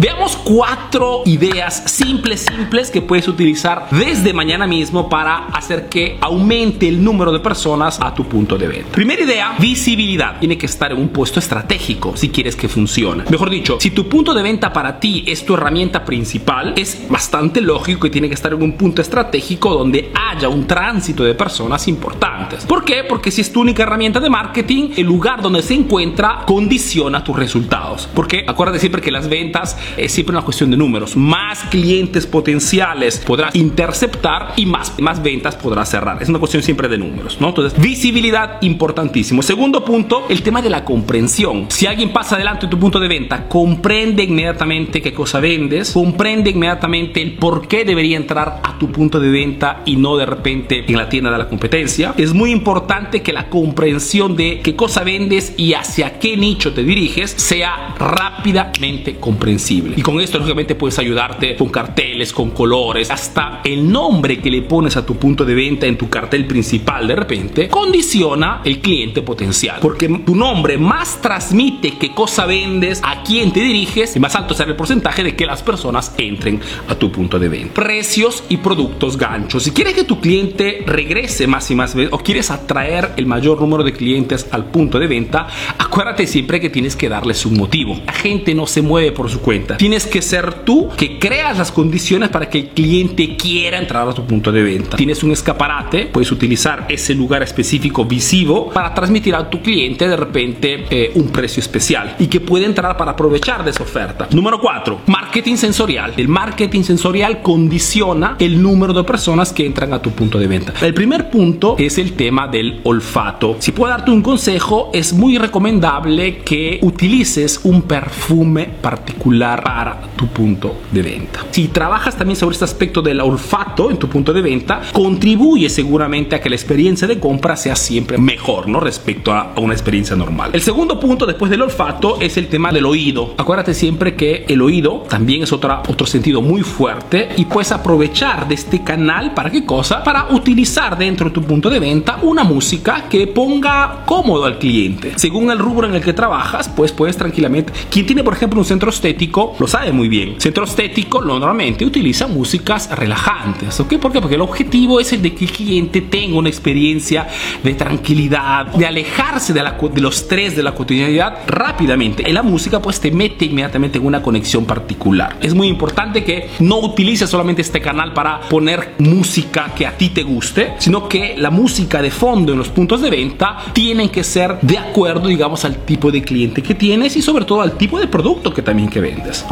Veamos cuatro ideas simples, simples que puedes utilizar desde mañana mismo para hacer que aumente el número de personas a tu punto de venta. Primera idea, visibilidad. Tiene que estar en un puesto estratégico si quieres que funcione. Mejor dicho, si tu punto de venta para ti es tu herramienta principal, es bastante lógico que tiene que estar en un punto estratégico donde haya un tránsito de personas importantes. ¿Por qué? Porque si es tu única herramienta de marketing, el lugar donde se encuentra condiciona tus resultados. Porque acuérdate siempre que las ventas es siempre una cuestión de números. Más clientes potenciales podrás interceptar y más, más ventas podrás cerrar. Es una cuestión siempre de números, ¿no? Entonces, visibilidad importantísimo. Segundo punto, el tema de la comprensión. Si alguien pasa adelante de tu punto de venta, comprende inmediatamente qué cosa vendes, comprende inmediatamente el por qué debería entrar a tu punto de venta y no de repente en la tienda de la competencia. Es muy importante que la comprensión de qué cosa vendes y hacia qué nicho te diriges sea rápidamente comprensible. Y con esto, lógicamente, puedes ayudarte con carteles, con colores, hasta el nombre que le pones a tu punto de venta en tu cartel principal de repente condiciona el cliente potencial. Porque tu nombre más transmite qué cosa vendes, a quién te diriges y más alto será el porcentaje de que las personas entren a tu punto de venta. Precios y productos ganchos. Si quieres que tu cliente regrese más y más o quieres atraer el mayor número de clientes al punto de venta, acuérdate siempre que tienes que darles un motivo. La gente no se mueve por su cuenta. Tienes que ser tú que creas las condiciones para que el cliente quiera entrar a tu punto de venta. Tienes un escaparate, puedes utilizar ese lugar específico visivo para transmitir a tu cliente de repente eh, un precio especial y que puede entrar para aprovechar de esa oferta. Número 4, marketing sensorial. El marketing sensorial condiciona el número de personas que entran a tu punto de venta. El primer punto es el tema del olfato. Si puedo darte un consejo, es muy recomendable que utilices un perfume particular para tu punto de venta. Si trabajas también sobre este aspecto del olfato en tu punto de venta, contribuye seguramente a que la experiencia de compra sea siempre mejor, ¿no? Respecto a una experiencia normal. El segundo punto después del olfato es el tema del oído. Acuérdate siempre que el oído también es otra, otro sentido muy fuerte y puedes aprovechar de este canal para qué cosa? Para utilizar dentro de tu punto de venta una música que ponga cómodo al cliente. Según el rubro en el que trabajas, pues puedes tranquilamente. Quien tiene, por ejemplo, un centro estético lo sabe muy bien. Centro estético normalmente utiliza músicas relajantes. ¿Ok? ¿Por qué? Porque el objetivo es el de que el cliente tenga una experiencia de tranquilidad, de alejarse de, la, de los estrés de la cotidianidad rápidamente. Y la música pues te mete inmediatamente en una conexión particular. Es muy importante que no utilices solamente este canal para poner música que a ti te guste, sino que la música de fondo en los puntos de venta tienen que ser de acuerdo, digamos, al tipo de cliente que tienes y sobre todo al tipo de producto que también que vendes.